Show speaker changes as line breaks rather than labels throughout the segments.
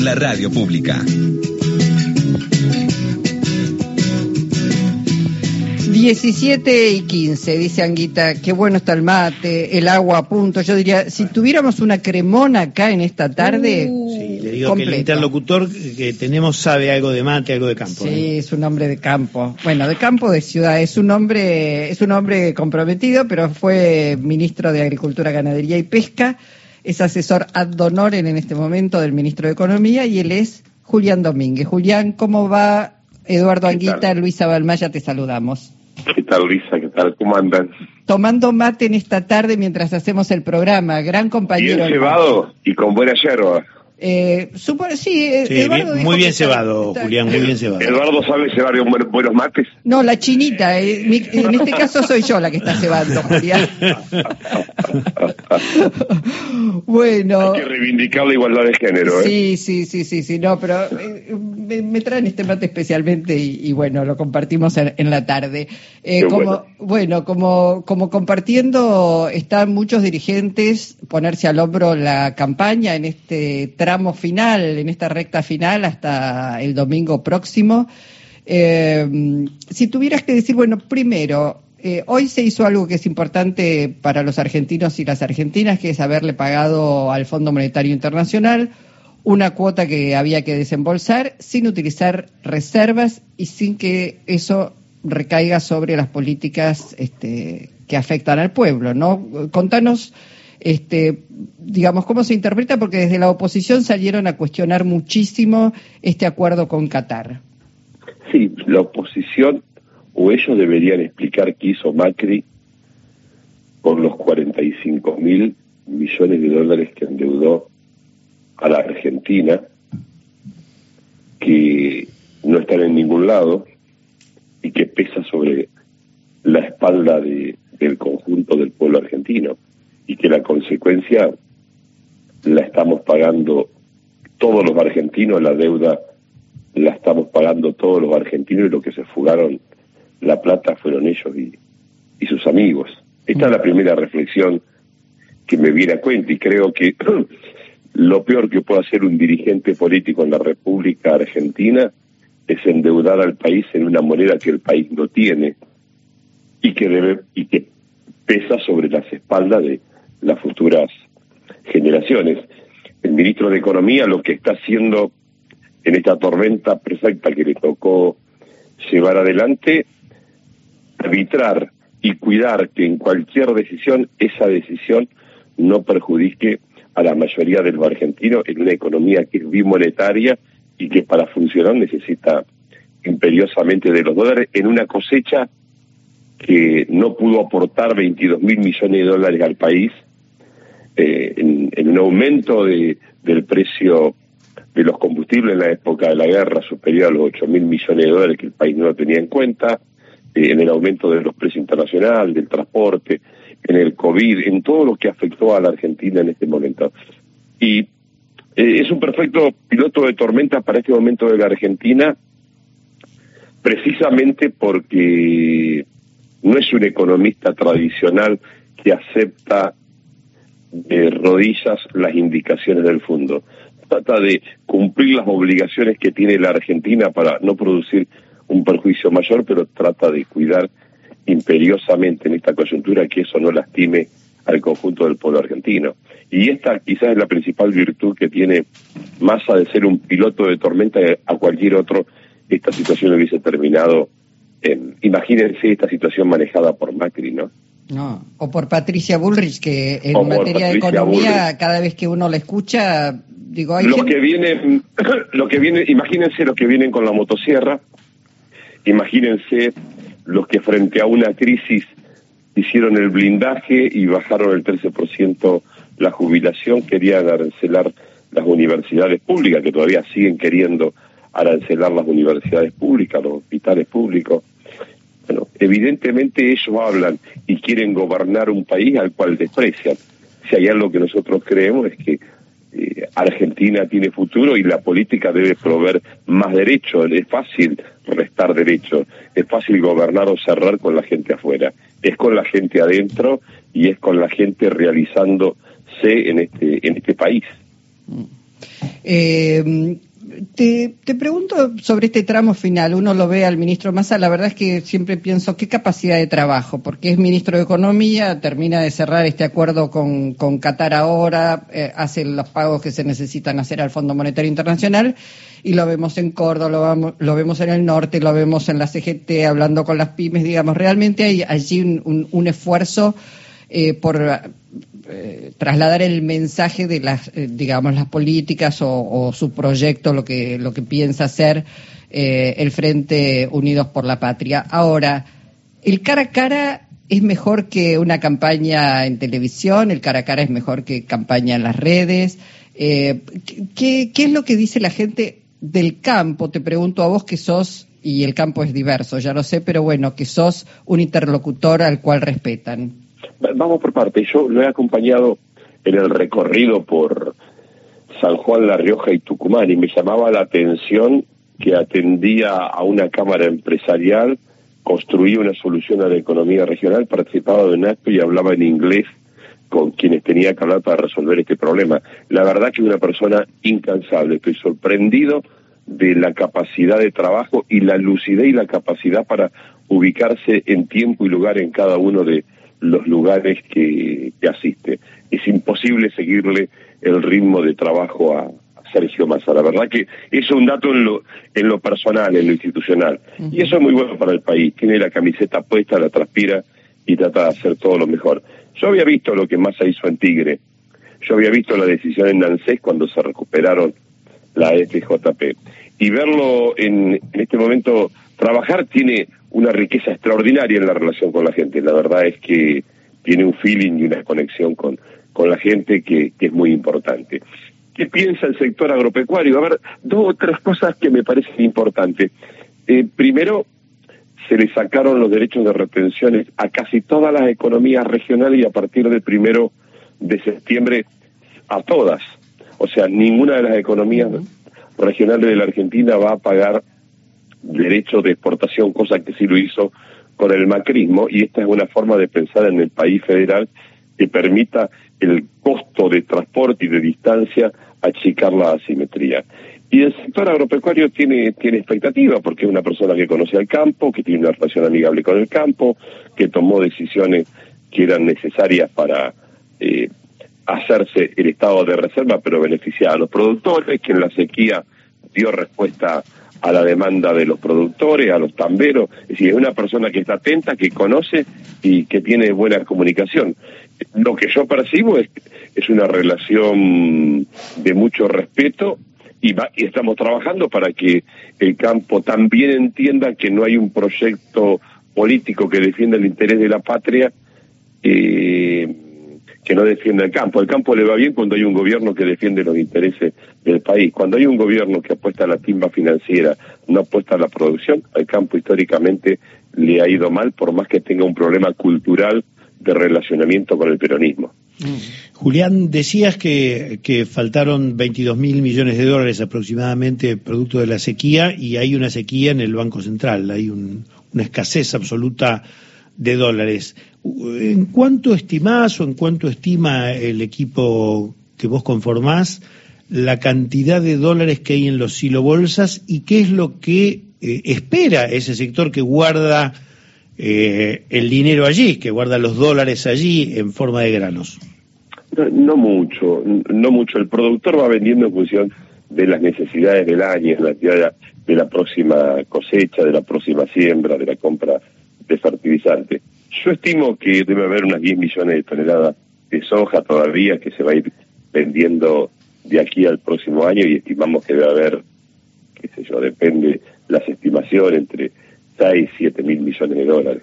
La radio pública.
17 y 15, dice Anguita, qué bueno está el mate, el agua a punto. Yo diría, si tuviéramos una cremona acá en esta tarde.
Sí, le digo que el interlocutor que tenemos sabe algo de mate, algo de campo.
Sí,
¿eh?
es un hombre de campo. Bueno, de campo, de ciudad. Es un hombre, es un hombre comprometido, pero fue ministro de Agricultura, Ganadería y Pesca. Es asesor ad honorem en este momento del ministro de Economía y él es Julián Domínguez. Julián, ¿cómo va? Eduardo
¿Qué
Anguita? Luisa Balmaya, te saludamos.
¿Qué tal, Lisa? ¿Qué tal? ¿Cómo andan?
Tomando mate en esta tarde mientras hacemos el programa. Gran compañero.
Bien cebado y con buena yerba.
Eh, sí, eh,
Sí,
Eduardo
bien-
dijo
muy bien cebado,
está-
Julián, muy bien cebado.
Eduardo sabe cebar buen- buenos mates.
No, la chinita. eh, mi- en este caso soy yo la que está cebando, Julián. bueno.
Hay que reivindicar la igualdad de género, ¿eh?
Sí, sí, sí, sí, sí, no, pero eh, me, me traen este mate especialmente y, y bueno, lo compartimos en, en la tarde. Eh, como,
bueno.
bueno, como, como compartiendo están muchos dirigentes ponerse al hombro la campaña en este tramo final, en esta recta final hasta el domingo próximo. Eh, si tuvieras que decir, bueno, primero, eh, hoy se hizo algo que es importante para los argentinos y las argentinas, que es haberle pagado al Fondo Monetario Internacional una cuota que había que desembolsar sin utilizar reservas y sin que eso recaiga sobre las políticas este, que afectan al pueblo, ¿no? Contanos, este, digamos, cómo se interpreta, porque desde la oposición salieron a cuestionar muchísimo este acuerdo con Qatar.
Sí, la oposición o ellos deberían explicar qué hizo Macri con los 45 mil millones de dólares que endeudó a la Argentina, que no están en ningún lado y que pesa sobre la espalda de- del conjunto del pueblo argentino y que la consecuencia la estamos pagando todos los argentinos, la deuda la estamos pagando todos los argentinos y los que se fugaron la plata fueron ellos y, y sus amigos. Esta es la primera reflexión que me viene a cuenta y creo que lo peor que puede hacer un dirigente político en la República Argentina es endeudar al país en una moneda que el país no tiene y que debe y que pesa sobre las espaldas de las futuras generaciones. El ministro de Economía lo que está haciendo en esta tormenta perfecta que le tocó llevar adelante, arbitrar y cuidar que en cualquier decisión esa decisión no perjudique a la mayoría de los argentinos en una economía que es bimonetaria y que para funcionar necesita imperiosamente de los dólares en una cosecha que no pudo aportar 22 mil millones de dólares al país, eh, en, un aumento de, del precio de los combustibles en la época de la guerra superior a los 8 mil millones de dólares que el país no tenía en cuenta, eh, en el aumento de los precios internacionales, del transporte, en el COVID, en todo lo que afectó a la Argentina en este momento. Y eh, es un perfecto piloto de tormenta para este momento de la Argentina, precisamente porque no es un economista tradicional que acepta de rodillas las indicaciones del fondo. Trata de cumplir las obligaciones que tiene la Argentina para no producir un perjuicio mayor, pero trata de cuidar imperiosamente en esta coyuntura que eso no lastime al conjunto del pueblo argentino. Y esta quizás es la principal virtud que tiene Massa de ser un piloto de tormenta a cualquier otro, esta situación hubiese terminado en, imagínense esta situación manejada por Macri, ¿no?
No, o por Patricia Bullrich, que en materia de economía,
Bullrich.
cada vez que uno la escucha, digo, hay gente-
que vienen, lo que viene, imagínense los que vienen con la motosierra, imagínense los que frente a una crisis hicieron el blindaje y bajaron el 13% la jubilación, querían arancelar las universidades públicas, que todavía siguen queriendo arancelar las universidades públicas, los hospitales públicos. Bueno, evidentemente ellos hablan y quieren gobernar un país al cual desprecian. Si hay algo que nosotros creemos es que eh, Argentina tiene futuro y la política debe proveer más derechos. Es fácil restar derechos, es fácil gobernar o cerrar con la gente afuera. Es con la gente adentro y es con la gente realizándose en este en este país.
Eh, te, pregunto sobre este tramo final. Uno lo ve al ministro Massa, la verdad es que siempre pienso qué capacidad de trabajo, porque es ministro de Economía, termina de cerrar este acuerdo con, con Qatar ahora, eh, hace los pagos que se necesitan hacer al Fondo Monetario Internacional y lo vemos en Córdoba, lo, vamos, lo vemos en el norte, lo vemos en la CGT hablando con las pymes, digamos, realmente hay allí un, un, esfuerzo eh, por eh, trasladar el mensaje de las, eh, digamos, las políticas o, su proyecto, lo que, lo que piensa hacer eh, el Frente Unidos por la Patria. Ahora, el cara a cara es mejor que una campaña en televisión, el cara a cara es mejor que campaña en las redes. ¿qué, ¿Qué es lo que dice la gente del campo? Te pregunto a vos que sos y el campo es diverso, ya lo sé, pero bueno, que sos un interlocutor al cual respetan.
Vamos por parte. Yo lo he acompañado en el recorrido por San Juan, La Rioja y Tucumán y me llamaba la atención que atendía a una cámara empresarial, construía una solución a la economía regional, participaba de un acto y hablaba en inglés con quienes tenía que hablar para resolver este problema. La verdad que una persona incansable. Estoy sorprendido de la capacidad de trabajo y la lucidez y la capacidad para ubicarse en tiempo y lugar en cada uno de, los lugares que, asiste. Es imposible seguirle el ritmo de trabajo a, Sergio Massa. La verdad que eso es un dato en lo, en lo personal, en lo institucional. Y eso es muy bueno para el país. Tiene la camiseta puesta, la transpira y trata de hacer todo lo mejor. Yo había visto lo que Massa hizo en Tigre. Yo había visto la decisión en Nancés cuando se recuperaron la FJP. Y verlo en, en este momento trabajar tiene una riqueza extraordinaria en la relación con la gente. La verdad es que tiene un feeling y una conexión con, con la gente que, es muy importante. ¿Qué piensa el sector agropecuario? A ver, dos o tres cosas que me parecen importantes. Eh, primero, se le sacaron los derechos de retenciones a casi todas las economías regionales y a partir del primero de septiembre a todas. O sea, ninguna de las economías regionales de la Argentina va a pagar derecho de exportación, cosa que sí lo hizo con el macrismo, y esta es una forma de pensar en el país federal que permita el costo de transporte y de distancia achicar la asimetría. Y el sector agropecuario tiene, tiene expectativa, porque es una persona que conoce al campo, que tiene una relación amigable con el campo, que tomó decisiones que eran necesarias para eh, hacerse el estado de reserva, pero beneficiar a los productores, que en la sequía dio respuesta a la demanda de los productores, a los tamberos, es decir, es una persona que está atenta, que conoce y que tiene buena comunicación. Lo que yo percibo es, es una relación de mucho respeto y, y estamos trabajando para que el campo también entienda que no hay un proyecto político que defienda el interés de la patria. Eh, que no defiende el campo. El campo le va bien cuando hay un gobierno que defiende los intereses del país. Cuando hay un gobierno que apuesta a la timba financiera, no apuesta a la producción, al campo históricamente le ha ido mal, por más que tenga un problema cultural de relacionamiento con el peronismo.
Julián, decías que, que faltaron 22 mil millones de dólares aproximadamente producto de la sequía y hay una sequía en el Banco Central, hay una escasez absoluta de dólares. ¿En cuánto estimás o en cuánto estima el equipo que vos conformás la cantidad de dólares que hay en los silobolsas y qué es lo que eh, espera ese sector que guarda eh, el dinero allí, que guarda los dólares allí en forma de granos?
No, mucho, no mucho. El productor va vendiendo en función de las necesidades del año, de la, de la próxima cosecha, de la próxima siembra, de la compra de fertilizante. Yo estimo que debe haber unas 10 millones de toneladas de soja todavía que se va a ir vendiendo de aquí al próximo año y estimamos que debe haber, qué sé yo, depende las estimaciones, entre 6 y 7 mil millones de dólares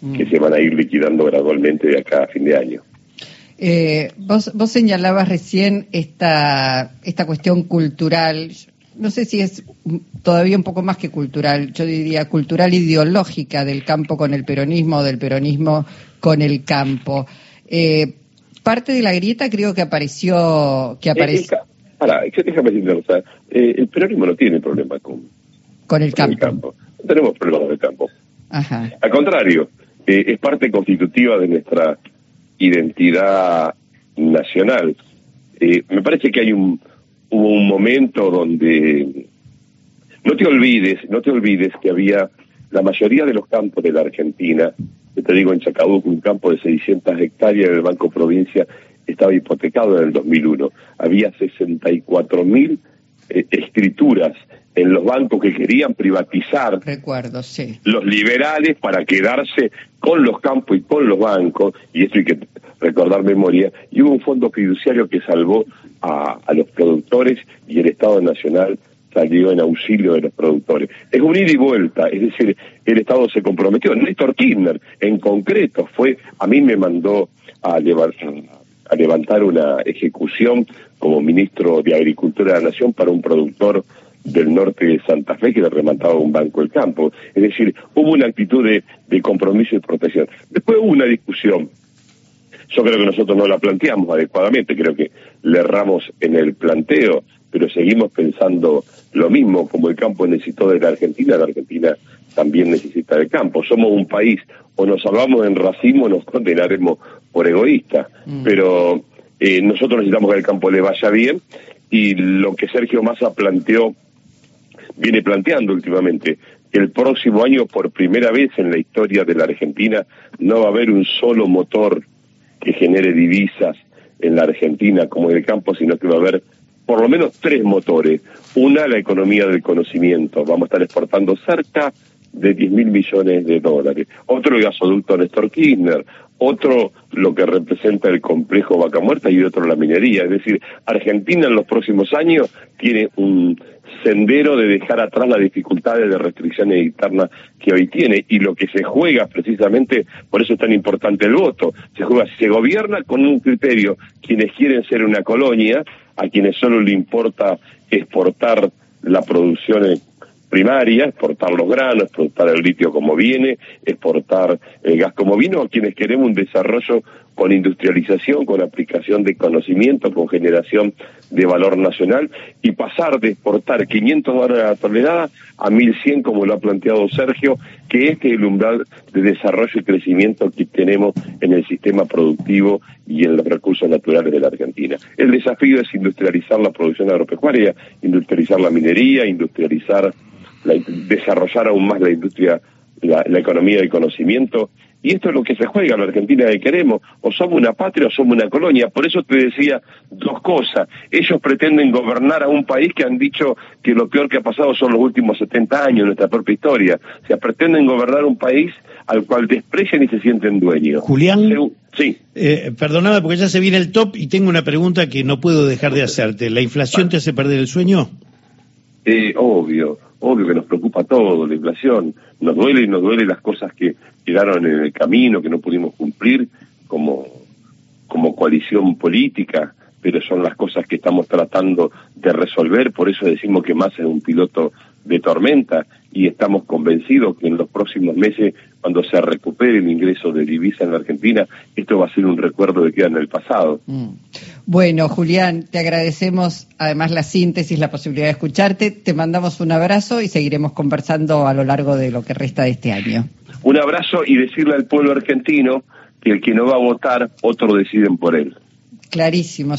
mm. que se van a ir liquidando gradualmente de acá a fin de año.
Eh, vos, vos señalabas recién esta, esta cuestión cultural no sé si es todavía un poco más que cultural, yo diría cultural ideológica del campo con el peronismo, del peronismo con el campo. Eh, parte de la grieta creo que apareció... que apareció...
déjame decirte, eh, el peronismo no tiene problema con,
con, el, campo.
No tenemos problemas con el campo. Al contrario, eh, es parte constitutiva de nuestra identidad nacional. me parece que hay un, hubo un momento donde no te olvides, no te olvides que había la mayoría de los campos de la Argentina, te digo en Chacabuco, un campo de 600 hectáreas del Banco Provincia estaba hipotecado en el 2001. Había 64 mil eh, escrituras en los bancos que querían privatizar
Recuerdo, sí.
los liberales para quedarse con los campos y con los bancos, y esto hay que recordar memoria, y hubo un fondo fiduciario que salvó a, a los productores y el Estado Nacional salió en auxilio de los productores. Es un ida y vuelta, es decir, el Estado se comprometió. Néstor Kirchner, en concreto, fue, a mí me mandó a, levantar una ejecución como ministro de Agricultura de la Nación para un productor del norte de Santa Fe que le remataba un banco del campo. Es decir, hubo una actitud de, de compromiso y protección. Después hubo una discusión yo creo que nosotros no la planteamos adecuadamente, creo que le erramos en el planteo, pero seguimos pensando lo mismo, como el campo necesitó de la Argentina, la Argentina también necesita del campo. Somos un país, o nos salvamos en racismo o nos condenaremos por egoísta, mm. pero eh, nosotros necesitamos que el campo le vaya bien y lo que Sergio Massa planteó, viene planteando últimamente, el próximo año, por primera vez en la historia de la Argentina, no va a haber un solo motor que genere divisas en la Argentina como en el campo, sino que va a haber por lo menos tres motores. Una, la economía del conocimiento. Vamos a estar exportando cerca de 10 mil millones de dólares. Otro, el gasoducto Néstor Kirchner. Otro, lo que representa el complejo Vaca Muerta y otro, la minería. Es decir, Argentina en los próximos años tiene un sendero de dejar atrás las dificultades de restricciones internas que hoy tiene y lo que se juega precisamente, por eso es tan importante el voto, se juega, se gobierna con un criterio, quienes quieren ser una colonia, a quienes solo le importa exportar la producción primaria, exportar los granos, exportar el litio como viene, exportar el gas como vino, a quienes queremos un desarrollo con industrialización, con aplicación de conocimiento, con generación de valor nacional y pasar de exportar 500 dólares a la tonelada a 1100 como lo ha planteado Sergio, que este es el umbral de desarrollo y crecimiento que tenemos en el sistema productivo y en los recursos naturales de la Argentina. El desafío es industrializar la producción agropecuaria, industrializar la minería, industrializar, la, desarrollar aún más la industria, la, la economía del conocimiento y esto es lo que se juega en la Argentina que queremos. O somos una patria o somos una colonia. Por eso te decía dos cosas. Ellos pretenden gobernar a un país que han dicho que lo peor que ha pasado son los últimos 70 años de nuestra propia historia. O sea, pretenden gobernar un país al cual desprecian y se sienten dueños.
Julián, sí. Eh, perdonada porque ya se viene el top y tengo una pregunta que no puedo dejar de hacerte. ¿La inflación te hace perder el sueño?
Eh, obvio obvio que nos preocupa todo, la inflación, nos duele y nos duele las cosas que quedaron en el camino, que no pudimos cumplir como, como coalición política, pero son las cosas que estamos tratando de resolver, por eso decimos que más es un piloto de tormenta y estamos convencidos que en los próximos meses, cuando se recupere el ingreso de divisa en la Argentina, esto va a ser un recuerdo de que queda en el pasado. Mm.
Bueno, Julián, te agradecemos además la síntesis, la posibilidad de escucharte, te mandamos un abrazo y seguiremos conversando a lo largo de lo que resta de este año.
Un abrazo y decirle al pueblo argentino que el que no va a votar, otros deciden por él.
Clarísimo.